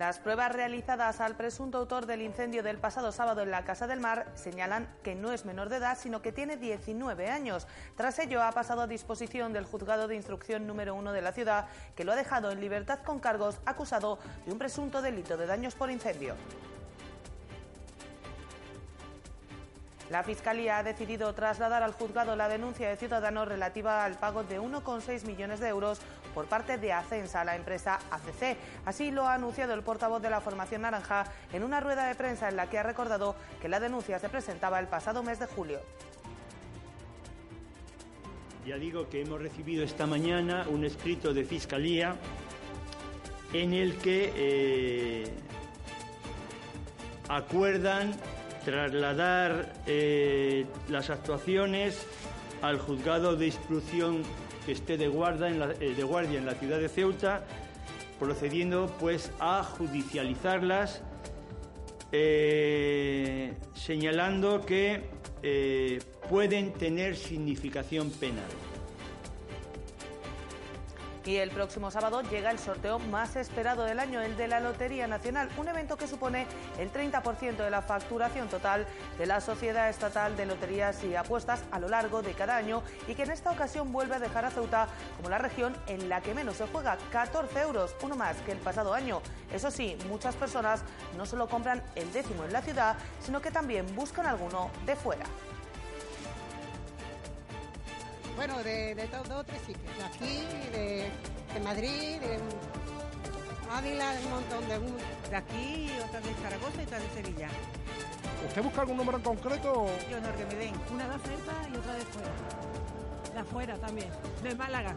Las pruebas realizadas al presunto autor del incendio del pasado sábado en la Casa del Mar señalan que no es menor de edad, sino que tiene 19 años. Tras ello, ha pasado a disposición del juzgado de instrucción número uno de la ciudad, que lo ha dejado en libertad con cargos acusado de un presunto delito de daños por incendio. La Fiscalía ha decidido trasladar al juzgado la denuncia de Ciudadanos relativa al pago de 1,6 millones de euros por parte de Acensa la empresa ACC. Así lo ha anunciado el portavoz de la Formación Naranja en una rueda de prensa en la que ha recordado que la denuncia se presentaba el pasado mes de julio. Ya digo que hemos recibido esta mañana un escrito de Fiscalía en el que eh, acuerdan trasladar eh, las actuaciones al juzgado de instrucción que esté eh, de guardia en la ciudad de Ceuta, procediendo pues a judicializarlas, eh, señalando que pueden tener significación penal. Y el próximo sábado llega el sorteo más esperado del año, el de la Lotería Nacional, un evento que supone el 30% de la facturación total de la Sociedad Estatal de Loterías y Apuestas a lo largo de cada año y que en esta ocasión vuelve a dejar a Ceuta como la región en la que menos se juega, 14 euros, uno más que el pasado año. Eso sí, muchas personas no solo compran el décimo en la ciudad, sino que también buscan alguno de fuera. Bueno, de, de dos tres sitios. De aquí, de, de Madrid, de Ávila, de un montón de... De aquí, otra de Zaragoza y otra de Sevilla. ¿Usted busca algún número en concreto? Yo no, que me den. Una de cerca y otra de fuera. De afuera también, de Málaga.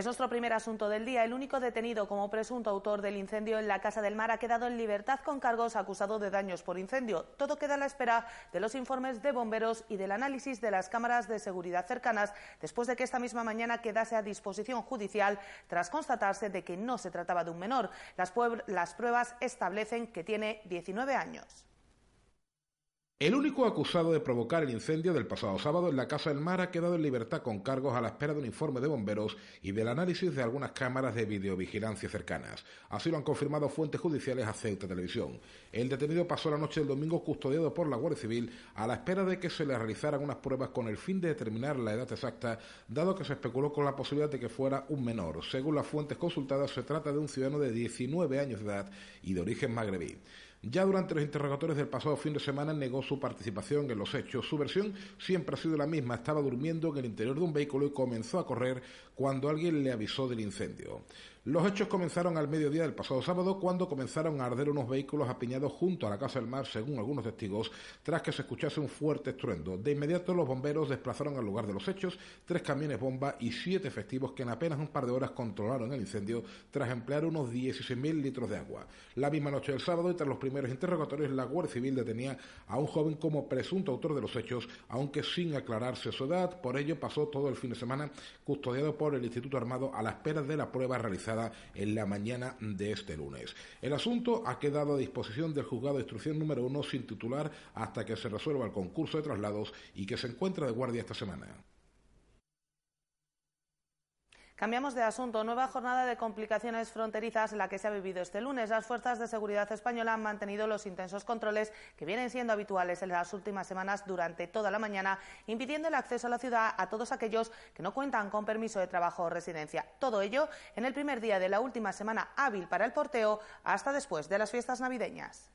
Es nuestro primer asunto del día. El único detenido como presunto autor del incendio en la Casa del Mar ha quedado en libertad con cargos acusado de daños por incendio. Todo queda a la espera de los informes de bomberos y del análisis de las cámaras de seguridad cercanas después de que esta misma mañana quedase a disposición judicial tras constatarse de que no se trataba de un menor. Las, las pruebas establecen que tiene 19 años. El único acusado de provocar el incendio del pasado sábado en la Casa del Mar ha quedado en libertad con cargos a la espera de un informe de bomberos y del análisis de algunas cámaras de videovigilancia cercanas. Así lo han confirmado fuentes judiciales a Ceuta Televisión. El detenido pasó la noche del domingo custodiado por la Guardia Civil a la espera de que se le realizaran unas pruebas con el fin de determinar la edad exacta, dado que se especuló con la posibilidad de que fuera un menor. Según las fuentes consultadas, se trata de un ciudadano de 19 años de edad y de origen magrebí. Ya durante los interrogatorios del pasado fin de semana negó su participación en los hechos. Su versión siempre ha sido la misma. Estaba durmiendo en el interior de un vehículo y comenzó a correr cuando alguien le avisó del incendio. Los hechos comenzaron al mediodía del pasado sábado cuando comenzaron a arder unos vehículos apiñados junto a la Casa del Mar, según algunos testigos, tras que se escuchase un fuerte estruendo. De inmediato los bomberos desplazaron al lugar de los hechos tres camiones bomba y siete efectivos que en apenas un par de horas controlaron el incendio tras emplear unos 16.000 litros de agua. La misma noche del sábado y tras los primeros interrogatorios, la Guardia Civil detenía a un joven como presunto autor de los hechos, aunque sin aclararse su edad. Por ello pasó todo el fin de semana custodiado por el Instituto Armado a la espera de la prueba realizada en la mañana de este lunes. El asunto ha quedado a disposición del juzgado de instrucción número uno sin titular hasta que se resuelva el concurso de traslados y que se encuentra de guardia esta semana. Cambiamos de asunto. Nueva jornada de complicaciones fronterizas la que se ha vivido este lunes. Las fuerzas de seguridad española han mantenido los intensos controles que vienen siendo habituales en las últimas semanas durante toda la mañana, impidiendo el acceso a la ciudad a todos aquellos que no cuentan con permiso de trabajo o residencia. Todo ello en el primer día de la última semana hábil para el porteo hasta después de las fiestas navideñas.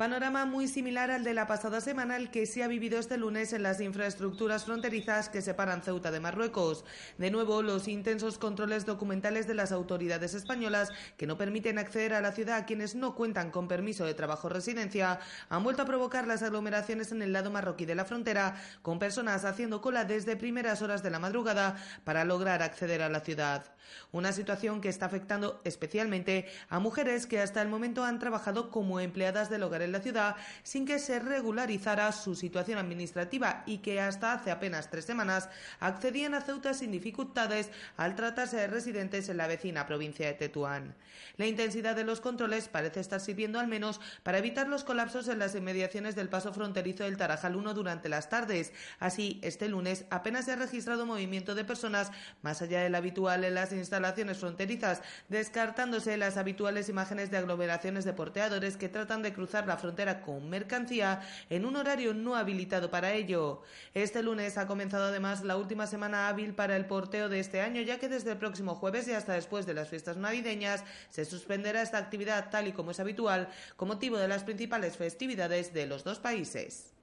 Panorama muy similar al de la pasada semana, el que se ha vivido este lunes en las infraestructuras fronterizas que separan Ceuta de Marruecos. De nuevo, los intensos controles documentales de las autoridades españolas que no permiten acceder a la ciudad a quienes no cuentan con permiso de trabajo o residencia han vuelto a provocar las aglomeraciones en el lado marroquí de la frontera, con personas haciendo cola desde primeras horas de la madrugada para lograr acceder a la ciudad. Una situación que está afectando especialmente a mujeres que hasta el momento han trabajado como empleadas del hogar en la ciudad sin que se regularizara su situación administrativa y que hasta hace apenas tres semanas accedían a Ceuta sin dificultades al tratarse de residentes en la vecina provincia de Tetuán. La intensidad de los controles parece estar sirviendo al menos para evitar los colapsos en las inmediaciones del paso fronterizo del Tarajal 1 durante las tardes. Así, este lunes apenas se ha registrado movimiento de personas más allá del habitual en las instalaciones fronterizas, descartándose las habituales imágenes de aglomeraciones de porteadores que tratan de cruzar la frontera con mercancía en un horario no habilitado para ello. Este lunes ha comenzado además la última semana hábil para el porteo de este año, ya que desde el próximo jueves y hasta después de las fiestas navideñas se suspenderá esta actividad tal y como es habitual con motivo de las principales festividades de los dos países.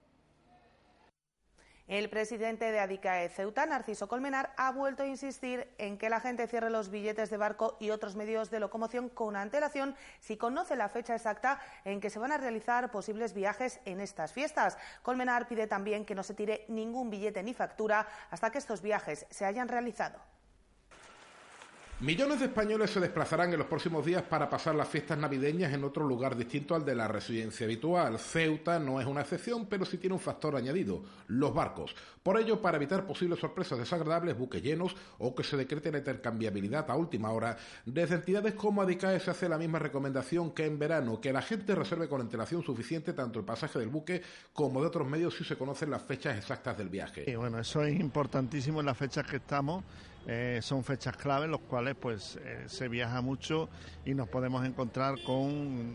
El presidente de Adicae Ceuta, Narciso Colmenar, ha vuelto a insistir en que la gente cierre los billetes de barco y otros medios de locomoción con antelación si conoce la fecha exacta en que se van a realizar posibles viajes en estas fiestas. Colmenar pide también que no se tire ningún billete ni factura hasta que estos viajes se hayan realizado. Millones de españoles se desplazarán en los próximos días para pasar las fiestas navideñas en otro lugar distinto al de la residencia habitual. Ceuta no es una excepción, pero sí tiene un factor añadido, los barcos. Por ello, para evitar posibles sorpresas desagradables, buques llenos o que se decrete la intercambiabilidad a última hora, desde entidades como Adicae se hace la misma recomendación que en verano, que la gente reserve con antelación suficiente tanto el pasaje del buque como de otros medios si se conocen las fechas exactas del viaje. Y bueno, eso es importantísimo en las fechas que estamos eh, son fechas clave en las cuales pues eh, se viaja mucho y nos podemos encontrar con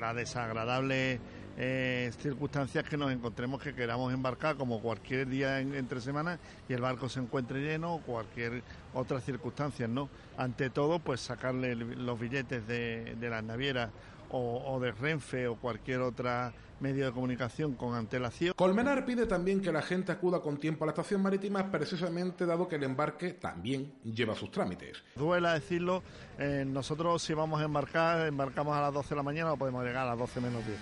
las desagradables eh, circunstancias que nos encontremos que queramos embarcar como cualquier día entre semanas y el barco se encuentre lleno o cualquier otra circunstancia, ¿no? Ante todo, pues sacarle los billetes de, de las navieras o, de Renfe o cualquier otra medio de comunicación con antelación. Colmenar pide también que la gente acuda con tiempo a la estación marítima, precisamente dado que el embarque también lleva sus trámites. Duela decirlo, eh, nosotros si vamos a embarcar, embarcamos a las 12 de la mañana o podemos llegar a las 12 menos 10.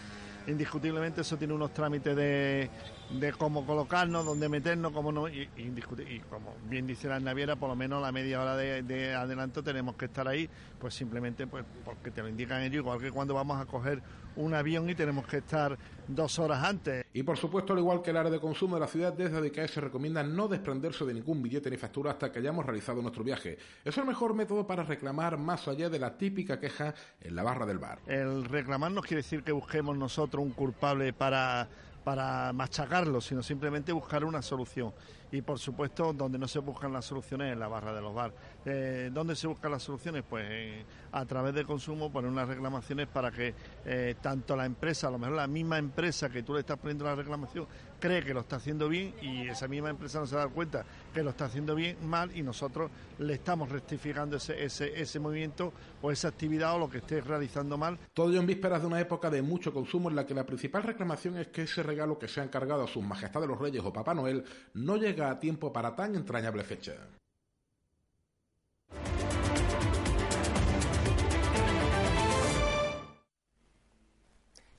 Indiscutiblemente eso tiene unos trámites de, de cómo colocarnos, dónde meternos, cómo no, y, y, como bien dice la naviera, por lo menos la media hora de, adelanto tenemos que estar ahí, pues simplemente pues porque te lo indican ellos, igual que cuando vamos a coger un avión y tenemos que estar dos horas antes. Y por supuesto, al igual que el área de consumo de la ciudad, desde DKE se recomienda no desprenderse de ningún billete ni factura hasta que hayamos realizado nuestro viaje. Es el mejor método para reclamar más allá de la típica queja en la barra del bar. El reclamar no quiere decir que busquemos nosotros un culpable para para machacarlo, sino simplemente buscar una solución. Y por supuesto, donde no se buscan las soluciones en la barra de los bar. Eh, ¿Dónde se buscan las soluciones? Pues a través de consumo poner unas reclamaciones para que eh, tanto la empresa, a lo mejor la misma empresa que tú le estás poniendo la reclamación, cree que lo está haciendo bien y esa misma empresa no se da cuenta que lo está haciendo bien mal y nosotros le estamos rectificando ese, ese, ese movimiento o esa actividad o lo que esté realizando mal. Todo ello en vísperas de una época de mucho consumo en la que la principal reclamación es que ese regalo que se ha encargado a sus majestades los reyes o Papá Noel no llega a tiempo para tan entrañable fecha.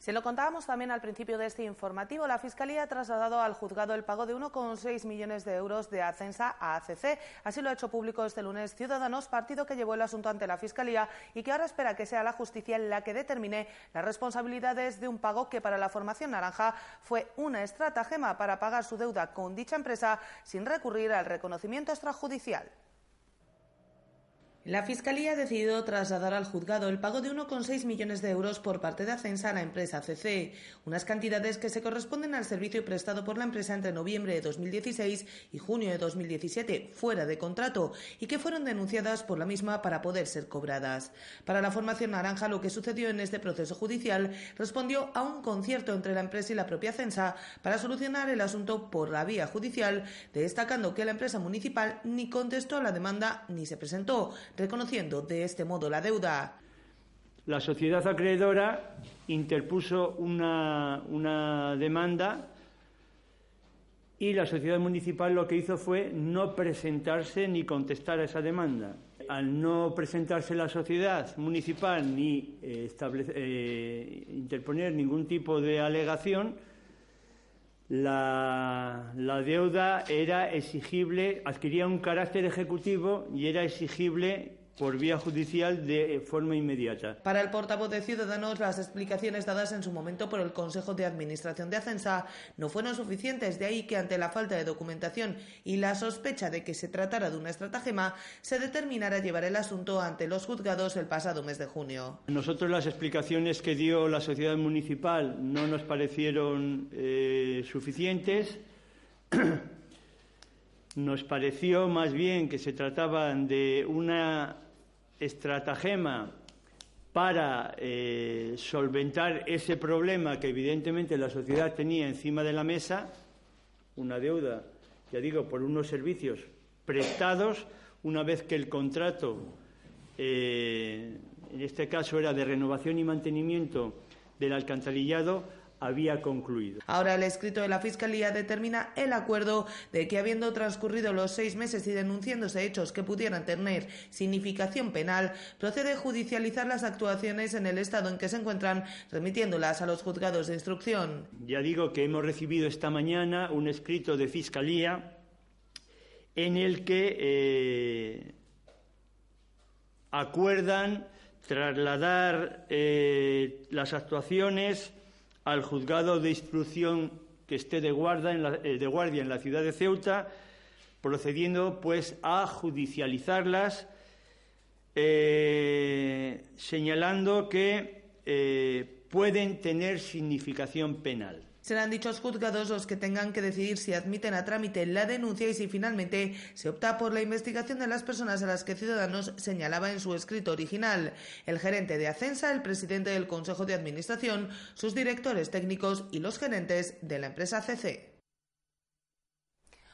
Se lo contábamos también al principio de este informativo. La Fiscalía ha trasladado al juzgado el pago de 1,6 millones de euros de Ascensa a ACC. Así lo ha hecho público este lunes Ciudadanos, partido que llevó el asunto ante la Fiscalía y que ahora espera que sea la justicia la que determine las responsabilidades de un pago que para la formación naranja fue una estratagema para pagar su deuda con dicha empresa sin recurrir al reconocimiento extrajudicial. La Fiscalía ha decidido trasladar al juzgado el pago de 1,6 millones de euros por parte de Ascensa a la empresa CC, unas cantidades que se corresponden al servicio prestado por la empresa entre noviembre de 2016 y junio de 2017, fuera de contrato, y que fueron denunciadas por la misma para poder ser cobradas. Para la formación naranja, lo que sucedió en este proceso judicial respondió a un concierto entre la empresa y la propia Ascensa para solucionar el asunto por la vía judicial, destacando que la empresa municipal ni contestó a la demanda ni se presentó reconociendo de este modo la deuda. La sociedad acreedora interpuso una, una demanda y la sociedad municipal lo que hizo fue no presentarse ni contestar a esa demanda. Al no presentarse la sociedad municipal ni eh, eh, interponer ningún tipo de alegación, la, la, deuda era exigible, adquiría un carácter ejecutivo y era exigible por vía judicial de forma inmediata. Para el portavoz de Ciudadanos, las explicaciones dadas en su momento por el Consejo de Administración de Ascensa no fueron suficientes, de ahí que ante la falta de documentación y la sospecha de que se tratara de una estratagema, se determinara llevar el asunto ante los juzgados el pasado mes de junio. Nosotros las explicaciones que dio la sociedad municipal no nos parecieron eh, suficientes. Nos pareció más bien que se trataba de una estratagema para eh, solventar ese problema que evidentemente la sociedad tenía encima de la mesa, una deuda, ya digo, por unos servicios prestados, una vez que el contrato, eh, en este caso era de renovación y mantenimiento del alcantarillado, había concluido. Ahora el escrito de la Fiscalía determina el acuerdo de que habiendo transcurrido los seis meses y denunciándose hechos que pudieran tener significación penal, procede judicializar las actuaciones en el estado en que se encuentran, remitiéndolas a los juzgados de instrucción. Ya digo que hemos recibido esta mañana un escrito de Fiscalía en el que eh, acuerdan trasladar eh, las actuaciones al juzgado de instrucción que esté eh, de guardia en la ciudad de Ceuta, procediendo pues a judicializarlas, eh, señalando que eh, pueden tener significación penal. Serán dichos juzgados los que tengan que decidir si admiten a trámite la denuncia y si finalmente se opta por la investigación de las personas a las que Ciudadanos señalaba en su escrito original. El gerente de Ascensa, el presidente del Consejo de Administración, sus directores técnicos y los gerentes de la empresa CC.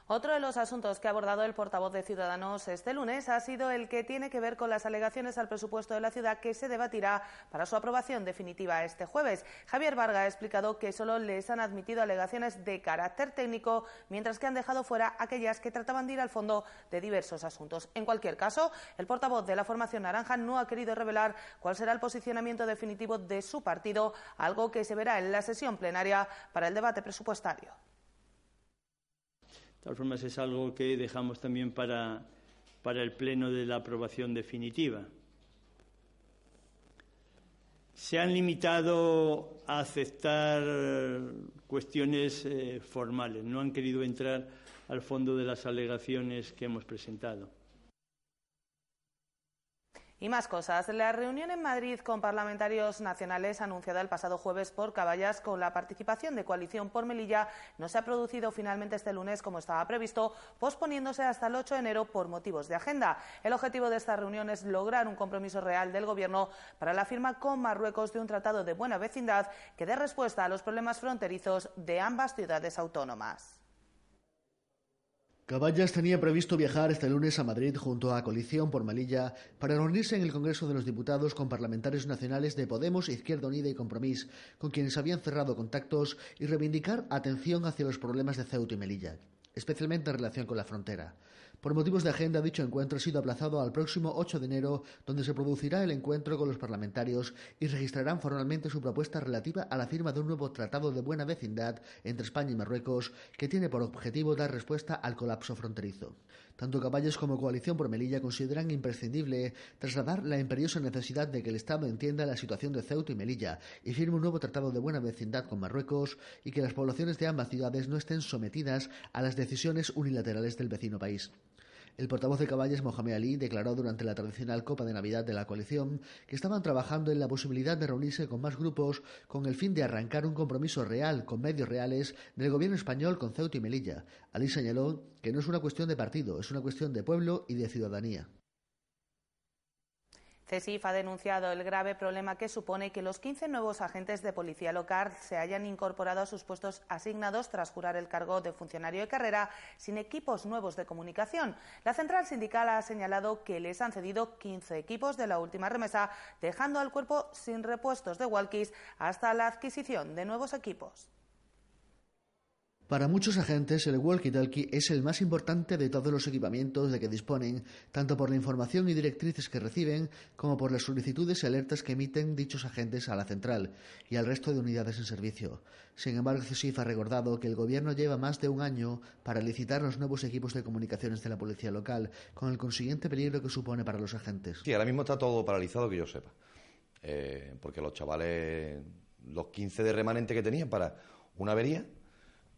Otro de los asuntos que ha abordado el portavoz de Ciudadanos este lunes ha sido el que tiene que ver con las alegaciones al presupuesto de la ciudad que se debatirá para su aprobación definitiva este jueves. Javier Varga ha explicado que solo les han admitido alegaciones de carácter técnico, mientras que han dejado fuera aquellas que trataban de ir al fondo de diversos asuntos. En cualquier caso, el portavoz de la formación naranja no ha querido revelar cuál será el posicionamiento definitivo de su partido, algo que se verá en la sesión plenaria para el debate presupuestario. De todas formas, es algo que dejamos también para, para el pleno de la aprobación definitiva. Se han limitado a aceptar cuestiones eh, formales, no han querido entrar al fondo de las alegaciones que hemos presentado. Y más cosas. La reunión en Madrid con parlamentarios nacionales anunciada el pasado jueves por Caballas con la participación de Coalición por Melilla no se ha producido finalmente este lunes como estaba previsto, posponiéndose hasta el 8 de enero por motivos de agenda. El objetivo de esta reunión es lograr un compromiso real del Gobierno para la firma con Marruecos de un tratado de buena vecindad que dé respuesta a los problemas fronterizos de ambas ciudades autónomas. Caballas tenía previsto viajar este lunes a Madrid junto a Coalición por Melilla para reunirse en el Congreso de los Diputados con parlamentarios nacionales de Podemos, Izquierda Unida y Compromís, con quienes habían cerrado contactos y reivindicar atención hacia los problemas de Ceuta y Melilla, especialmente en relación con la frontera. Por motivos de agenda, dicho encuentro ha sido aplazado al próximo 8 de enero, donde se producirá el encuentro con los parlamentarios y registrarán formalmente su propuesta relativa a la firma de un nuevo tratado de buena vecindad entre España y Marruecos, que tiene por objetivo dar respuesta al colapso fronterizo. Tanto Caballos como Coalición por Melilla consideran imprescindible trasladar la imperiosa necesidad de que el Estado entienda la situación de Ceuta y Melilla y firme un nuevo tratado de buena vecindad con Marruecos y que las poblaciones de ambas ciudades no estén sometidas a las decisiones unilaterales del vecino país. El portavoz de Caballes, Mohamed Ali, declaró durante la tradicional Copa de Navidad de la coalición que estaban trabajando en la posibilidad de reunirse con más grupos con el fin de arrancar un compromiso real con medios reales del gobierno español con Ceuta y Melilla. Ali señaló que no es una cuestión de partido, es una cuestión de pueblo y de ciudadanía. CESIF ha denunciado el grave problema que supone que los 15 nuevos agentes de policía local se hayan incorporado a sus puestos asignados tras jurar el cargo de funcionario de carrera sin equipos nuevos de comunicación. La central sindical ha señalado que les han cedido 15 equipos de la última remesa, dejando al cuerpo sin repuestos de walkies hasta la adquisición de nuevos equipos. Para muchos agentes, el walkie-talkie es el más importante de todos los equipamientos de que disponen, tanto por la información y directrices que reciben, como por las solicitudes y alertas que emiten dichos agentes a la central y al resto de unidades en servicio. Sin embargo, CESIF ha recordado que el Gobierno lleva más de un año para licitar los nuevos equipos de comunicaciones de la policía local, con el consiguiente peligro que supone para los agentes. Sí, ahora mismo está todo paralizado, que yo sepa. Eh, porque los chavales, los 15 de remanente que tenían para una avería,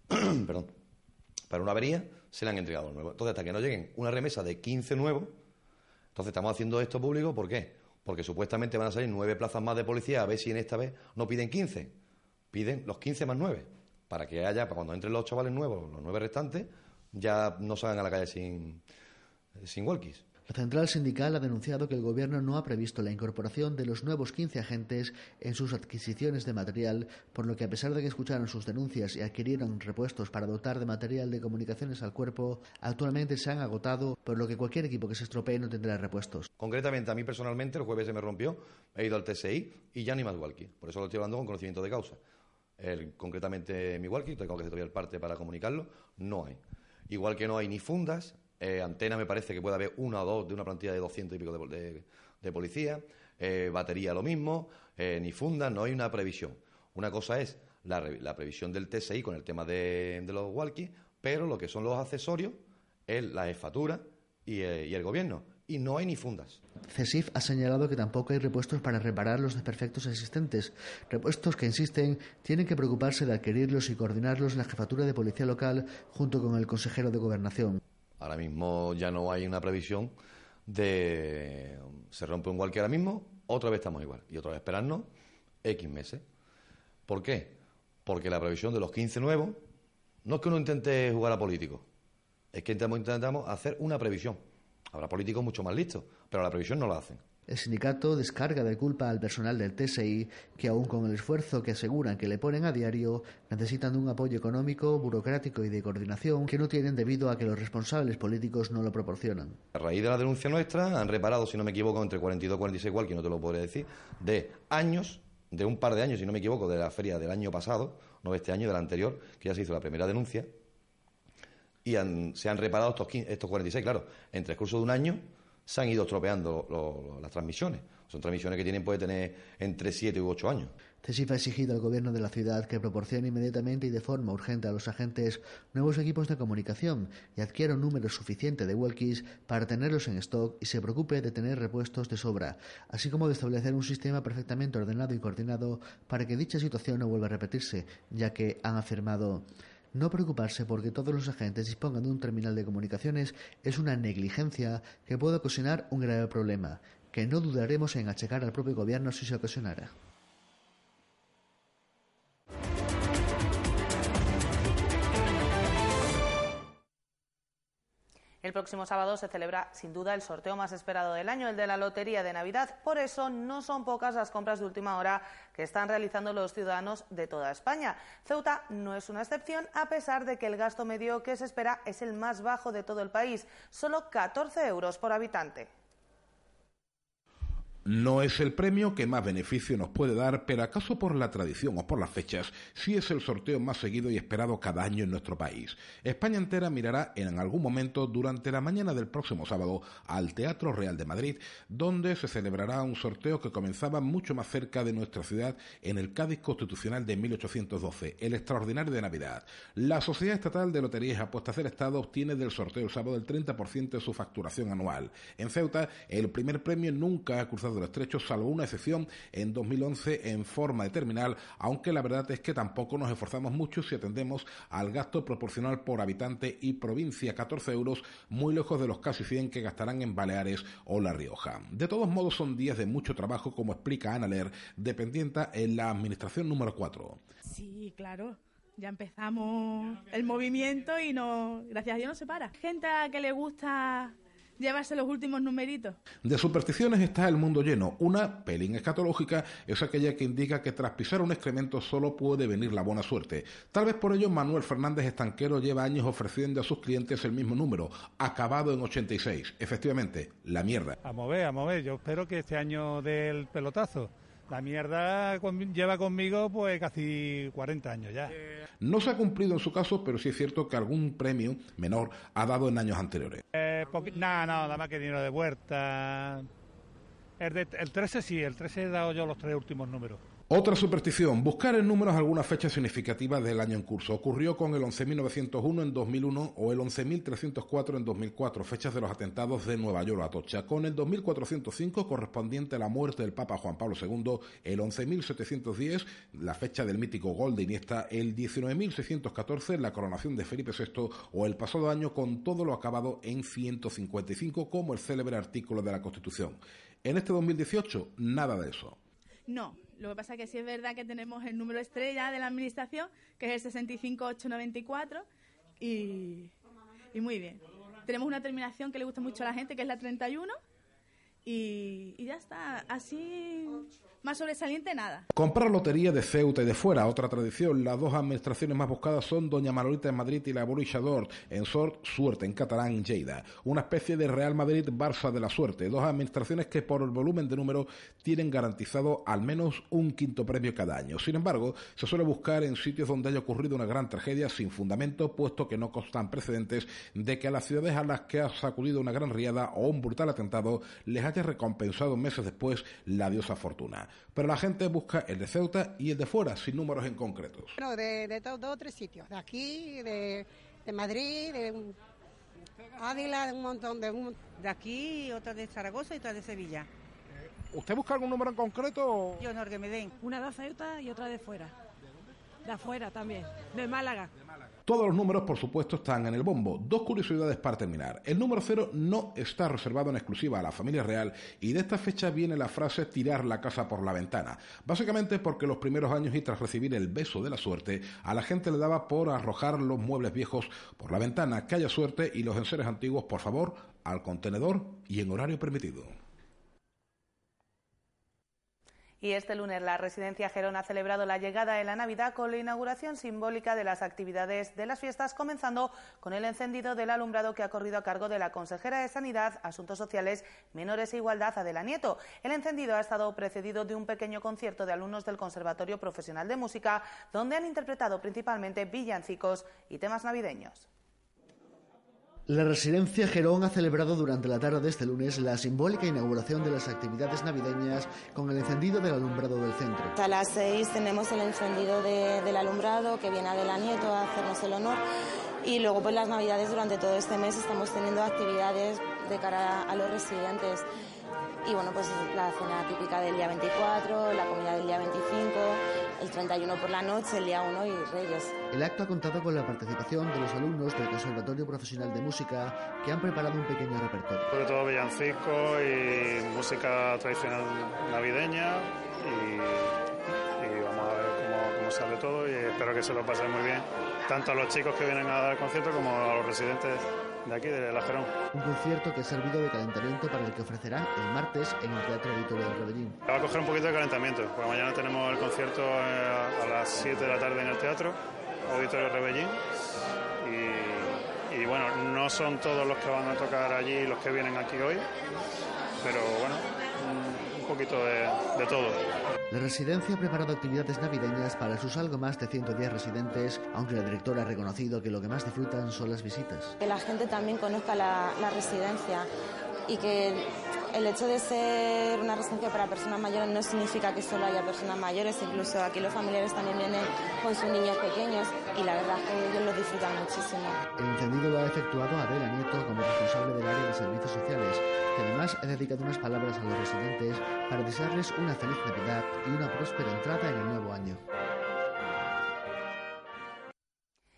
perdón, para una avería se le han entregado nuevos. Entonces, hasta que no lleguen una remesa de 15 nuevos, entonces estamos haciendo esto público, ¿por qué? Porque supuestamente van a salir nueve plazas más de policía, a ver si en esta vez no piden 15, piden los 15 más 9, para que haya, para cuando entren los chavales nuevos, los nueve restantes, ya no salgan a la calle sin, sin walkies. La central sindical ha denunciado que el Gobierno no ha previsto la incorporación de los nuevos 15 agentes en sus adquisiciones de material, por lo que a pesar de que escucharon sus denuncias y adquirieron repuestos para dotar de material de comunicaciones al cuerpo, actualmente se han agotado, por lo que cualquier equipo que se estropee no tendrá repuestos. Concretamente, a mí personalmente, el jueves se me rompió, he ido al TSI y ya ni más walkie. Por eso lo estoy hablando con conocimiento de causa. concretamente mi walkie, tengo que hacer todavía el parte para comunicarlo, no hay. Igual que no hay ni fundas, eh, antena me parece que puede haber una o dos de una plantilla de 200 y pico de, policía. Eh, batería lo mismo. Eh, ni fundas, no hay una previsión. Una cosa es la, previsión del TSI con el tema de, los walkies, pero lo que son los accesorios es la jefatura y, y el gobierno y no hay ni fundas. CESIF ha señalado que tampoco hay repuestos para reparar los desperfectos existentes, repuestos que, insisten, tienen que preocuparse de adquirirlos y coordinarlos en la jefatura de policía local junto con el consejero de gobernación. Ahora mismo ya no hay una previsión de se rompe un walkie ahora mismo, otra vez estamos igual y otra vez esperarnos X meses. ¿Por qué? Porque la previsión de los 15 nuevos no es que uno intente jugar a político, es que intentamos hacer una previsión. Habrá políticos mucho más listos, pero la previsión no la hacen. El sindicato descarga de culpa al personal del TSI que, aun con el esfuerzo que aseguran que le ponen a diario, necesitan un apoyo económico, burocrático y de coordinación que no tienen debido a que los responsables políticos no lo proporcionan. A raíz de la denuncia nuestra han reparado, si no me equivoco, entre 42 y 46, igual que no te lo podré decir, de años, de un par de años, si no me equivoco, de la feria del año pasado, no de este año, del anterior, que ya se hizo la primera denuncia, y se han reparado estos, estos 46, claro, en transcurso de un año se han ido estropeando las transmisiones. Son transmisiones que tienen puede tener entre 7 u 8 años. CESIF ha exigido al gobierno de la ciudad que proporcione inmediatamente y de forma urgente a los agentes nuevos equipos de comunicación y adquiera un número suficiente de walkies para tenerlos en stock y se preocupe de tener repuestos de sobra, así como de establecer un sistema perfectamente ordenado y coordinado para que dicha situación no vuelva a repetirse, ya que han afirmado no preocuparse porque todos los agentes dispongan de un terminal de comunicaciones es una negligencia que puede ocasionar un grave problema, que no dudaremos en achacar al propio gobierno si se ocasionara. El próximo sábado se celebra sin duda el sorteo más esperado del año, el de la Lotería de Navidad. Por eso no son pocas las compras de última hora que están realizando los ciudadanos de toda España. Ceuta no es una excepción, a pesar de que el gasto medio que se espera es el más bajo de todo el país, solo 14 euros por habitante. No es el premio que más beneficio nos puede dar, pero acaso por la tradición o por las fechas, sí es el sorteo más seguido y esperado cada año en nuestro país. España entera mirará en algún momento durante la mañana del próximo sábado al Teatro Real de Madrid, donde se celebrará un sorteo que comenzaba mucho más cerca de nuestra ciudad en el Cádiz Constitucional de 1812, el extraordinario de Navidad. La Sociedad Estatal de Loterías y Apuestas del Estado obtiene del sorteo el sábado el 30% de su facturación anual. En Ceuta, el primer premio nunca ha cruzado los estrechos, salvo una excepción en 2011 en forma de terminal, aunque la verdad es que tampoco nos esforzamos mucho si atendemos al gasto proporcional por habitante y provincia, 14 euros, muy lejos de los casi 100 que gastarán en Baleares o La Rioja. De todos modos, son días de mucho trabajo, como explica Ana Ler, dependienta en la administración número 4. Sí, claro ya empezamos el movimiento y no, gracias a Dios no se para. Gente que le gusta llevarse los últimos numeritos. De supersticiones está el mundo lleno. Una, pelín escatológica, es aquella que indica que tras pisar un excremento solo puede venir la buena suerte. Tal vez por ello Manuel Fernández Estanquero lleva años ofreciendo a sus clientes el mismo número, acabado en 86. Efectivamente, la mierda. A mover, a mover. Yo espero que este año del pelotazo la mierda lleva conmigo pues casi 40 años ya. No se ha cumplido en su caso, pero sí es cierto que algún premio menor ha dado en años anteriores. Eh, no, no, nada más que dinero de vuelta. El, el 13 sí, el 13 he dado yo los tres últimos números. Otra superstición, buscar en números alguna fecha significativa del año en curso. Ocurrió con el 11.901 en 2001 o el 11.304 en 2004, fechas de los atentados de Nueva York a Atocha. Con el 2.405 correspondiente a la muerte del Papa Juan Pablo II, el 11.710, la fecha del mítico gol de Iniesta, el 19.614, la coronación de Felipe VI o el pasado año con todo lo acabado en 155 como el célebre artículo de la Constitución. En este 2018, nada de eso. No, lo que pasa es que sí es verdad que tenemos el número estrella de la administración, que es el 65894, y, y muy bien. Tenemos una terminación que le gusta mucho a la gente, que es la 31, y, y ya está. Así más sobresaliente nada. Comprar lotería de Ceuta y de fuera, otra tradición. Las dos administraciones más buscadas son Doña Manolita en Madrid y la Boruixador en Sort, Suerte en catalán Lleida. Una especie de Real Madrid-Barça de la Suerte. Dos administraciones que por el volumen de número tienen garantizado al menos un quinto premio cada año. Sin embargo, se suele buscar en sitios donde haya ocurrido una gran tragedia sin fundamento, puesto que no constan precedentes de que a las ciudades a las que ha sacudido una gran riada o un brutal atentado les haya recompensado meses después la diosa fortuna pero la gente busca el de Ceuta y el de fuera, sin números en concretos. Bueno, de, de dos o tres sitios, de aquí, de, de Madrid, de Ávila, de un montón de... Un... De aquí, otra de Zaragoza y otra de Sevilla. ¿Usted busca algún número en concreto? Yo no, que me den. Una de Ceuta y otra de fuera. De afuera también, de Málaga. Todos los números, por supuesto, están en el bombo. Dos curiosidades para terminar. El número cero no está reservado en exclusiva a la familia real y de esta fecha viene la frase tirar la casa por la ventana. Básicamente porque los primeros años y tras recibir el beso de la suerte, a la gente le daba por arrojar los muebles viejos por la ventana, que haya suerte y los enseres antiguos, por favor, al contenedor y en horario permitido. Y este lunes la Residencia Gerón ha celebrado la llegada de la Navidad con la inauguración simbólica de las actividades de las fiestas, comenzando con el encendido del alumbrado que ha corrido a cargo de la consejera de Sanidad, Asuntos Sociales, Menores e Igualdad, Adela Nieto. El encendido ha estado precedido de un pequeño concierto de alumnos del Conservatorio Profesional de Música, donde han interpretado principalmente villancicos y temas navideños. La residencia Gerón ha celebrado durante la tarde de este lunes la simbólica inauguración de las actividades navideñas con el encendido del alumbrado del centro. A las seis tenemos el encendido de, del alumbrado que viene Adela Nieto a hacernos el honor y luego pues las navidades durante todo este mes estamos teniendo actividades de cara a los residentes y bueno pues la cena típica del día 24, la comida del día 25 el 31 por la noche, el día 1 y Reyes. El acto ha contado con la participación de los alumnos del Conservatorio Profesional de Música que han preparado un pequeño repertorio. Sobre todo villancico y música tradicional navideña y, y vamos a ver cómo, cómo, sale todo y espero que se lo pasen muy bien, tanto a los chicos que vienen a dar el concierto como a los residentes de aquí, de La Gerón. Un concierto que ha servido de calentamiento para el que ofrecerán el martes en el Teatro Auditorio del Rebellín. Va a coger un poquito de calentamiento, porque mañana tenemos el concierto eh, a las 7 de la tarde en el Teatro Auditorio Rebellín. Y, y bueno, no son todos los que van a tocar allí los que vienen aquí hoy, pero bueno, poquito de, de todo. La residencia ha preparado actividades navideñas para sus algo más de 110 residentes, aunque la directora ha reconocido que lo que más disfrutan son las visitas. Que la gente también conozca la, la residencia y que el hecho de ser una residencia para personas mayores no significa que solo haya personas mayores, incluso aquí los familiares también vienen con sus niños pequeños y la verdad es que ellos lo disfrutan muchísimo. El encendido lo ha efectuado Adela Nieto como responsable del área de servicios sociales, que además ha dedicado unas palabras a los residentes para desearles una feliz Navidad y una próspera entrada en el nuevo año.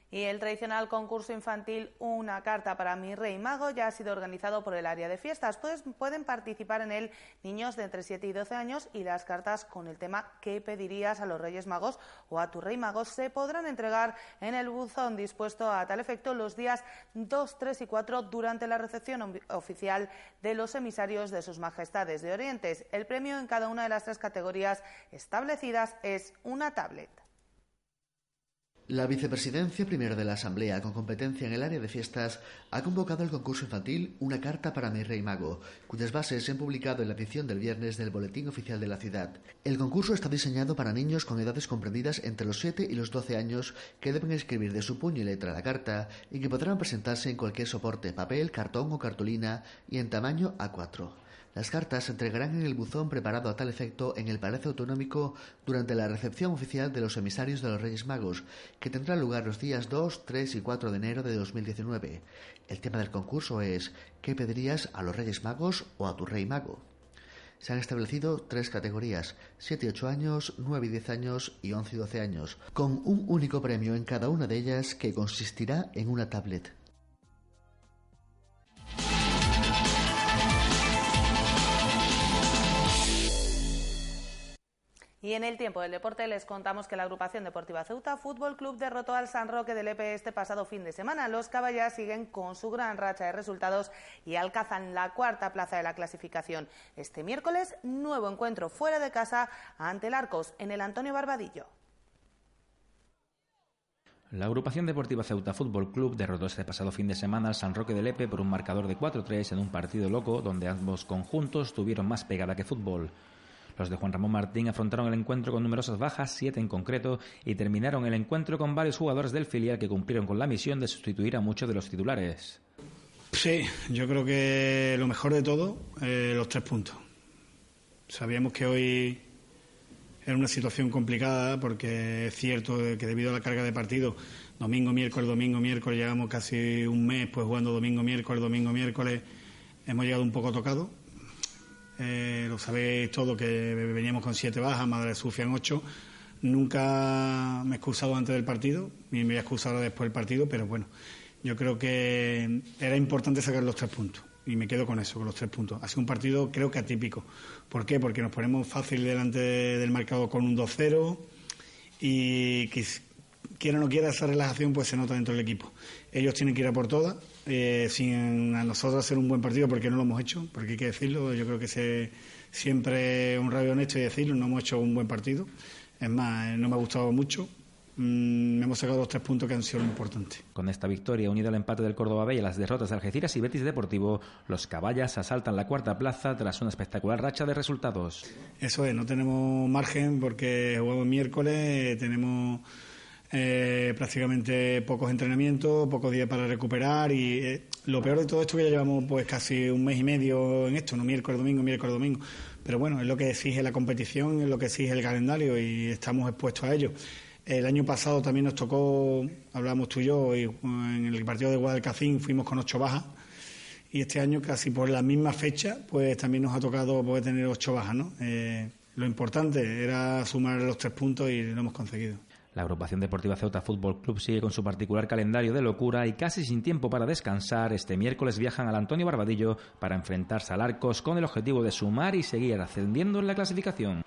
Y el tradicional concurso infantil Una carta para mi rey mago ya ha sido organizado por el área de fiestas. Pues pueden participar en él niños de entre 7 y 12 años y las cartas con el tema ¿Qué pedirías a los reyes magos o a tu rey mago? se podrán entregar en el buzón dispuesto a tal efecto los días 2, 3 y 4 durante la recepción oficial de los emisarios de sus majestades de Orientes. El premio en cada una de las tres categorías establecidas es una tablet. La vicepresidencia primera de la Asamblea, con competencia en el área de fiestas, ha convocado el concurso infantil Una carta para mi rey mago, cuyas bases se han publicado en la edición del viernes del Boletín Oficial de la Ciudad. El concurso está diseñado para niños con edades comprendidas entre los 7 y los 12 años que deben escribir de su puño y letra la carta y que podrán presentarse en cualquier soporte, papel, cartón o cartulina y en tamaño A4. Las cartas se entregarán en el buzón preparado a tal efecto en el Palacio Autonómico durante la recepción oficial de los emisarios de los Reyes Magos, que tendrá lugar los días 2, 3 y 4 de enero de 2019. El tema del concurso es ¿qué pedirías a los Reyes Magos o a tu Rey Mago? Se han establecido tres categorías, 7 y 8 años, 9 y 10 años y 11 y 12 años, con un único premio en cada una de ellas que consistirá en una tablet. Y en el tiempo del deporte les contamos que la agrupación deportiva Ceuta Fútbol Club derrotó al San Roque del Epe este pasado fin de semana. Los caballas siguen con su gran racha de resultados y alcanzan la cuarta plaza de la clasificación. Este miércoles, nuevo encuentro fuera de casa ante el Arcos en el Antonio Barbadillo. La agrupación deportiva Ceuta Fútbol Club derrotó este pasado fin de semana al San Roque del Epe por un marcador de 4-3 en un partido loco donde ambos conjuntos tuvieron más pegada que fútbol. Los de Juan Ramón Martín afrontaron el encuentro con numerosas bajas, siete en concreto, y terminaron el encuentro con varios jugadores del filial que cumplieron con la misión de sustituir a muchos de los titulares. Sí, yo creo que lo mejor de todo, eh, los tres puntos. Sabíamos que hoy era una situación complicada porque es cierto que debido a la carga de partido, domingo, miércoles, domingo, miércoles, llevamos casi un mes pues jugando domingo, miércoles, domingo, miércoles, hemos llegado un poco tocados eh, lo sabéis todo que veníamos con siete bajas, Madre Sufia en ocho. Nunca me he excusado antes del partido, ni me voy a excusar después del partido, pero bueno, yo creo que era importante sacar los tres puntos. Y me quedo con eso, con los tres puntos. Ha sido un partido creo que atípico. ¿Por qué? Porque nos ponemos fácil delante del mercado con un 2-0 y quiera o no quiera esa relajación pues se nota dentro del equipo. Ellos tienen que ir a por todas eh, sin a nosotros hacer un buen partido porque no lo hemos hecho, porque hay que decirlo, yo creo que se, siempre un radio honesto y decirlo, no hemos hecho un buen partido, es más, eh, no me ha gustado mucho, mm, hemos sacado los tres puntos que han sido lo importante. Con esta victoria, unida al empate del Córdoba B y a las derrotas de Algeciras y Betis Deportivo, los caballas asaltan la cuarta plaza tras una espectacular racha de resultados. Eso es, no tenemos margen porque jugamos miércoles, tenemos eh, prácticamente pocos entrenamientos, pocos días para recuperar y eh, lo peor de todo esto que ya llevamos pues casi un mes y medio en esto, no miércoles, domingo, miércoles, domingo. Pero bueno, es lo que exige la competición, es lo que exige el calendario y estamos expuestos a ello. El año pasado también nos tocó, hablábamos tú y yo, y en el partido de Guadalcacín fuimos con ocho bajas y este año casi por la misma fecha pues también nos ha tocado poder tener ocho bajas, ¿no? Eh, lo importante era sumar los tres puntos y lo hemos conseguido. La agrupación deportiva Ceuta Fútbol Club sigue con su particular calendario de locura y casi sin tiempo para descansar, este miércoles viajan al Antonio Barbadillo para enfrentarse al Arcos con el objetivo de sumar y seguir ascendiendo en la clasificación.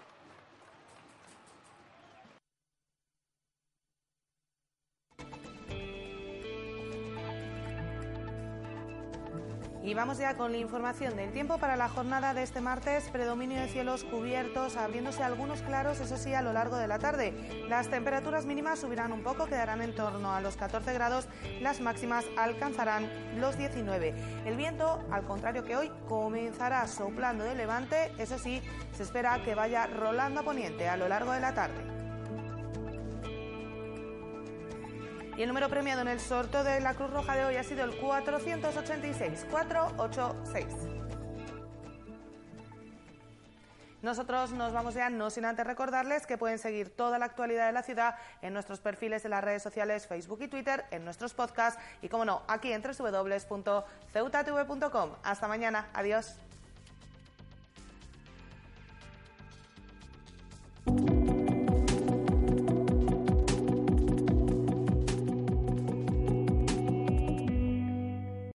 Y vamos ya con la información del tiempo para la jornada de este martes. Predominio de cielos cubiertos, abriéndose algunos claros, eso sí, a lo largo de la tarde. Las temperaturas mínimas subirán un poco, quedarán en torno a los 14 grados. Las máximas alcanzarán los 19. El viento, al contrario que hoy, comenzará soplando de levante. Eso sí, se espera que vaya rolando a poniente a lo largo de la tarde. Y el número premiado en el sorteo de la Cruz Roja de hoy ha sido el 486 486. Nosotros nos vamos ya, no sin antes recordarles que pueden seguir toda la actualidad de la ciudad en nuestros perfiles de las redes sociales Facebook y Twitter, en nuestros podcasts y, como no, aquí en www.ceutatv.com. Hasta mañana. Adiós.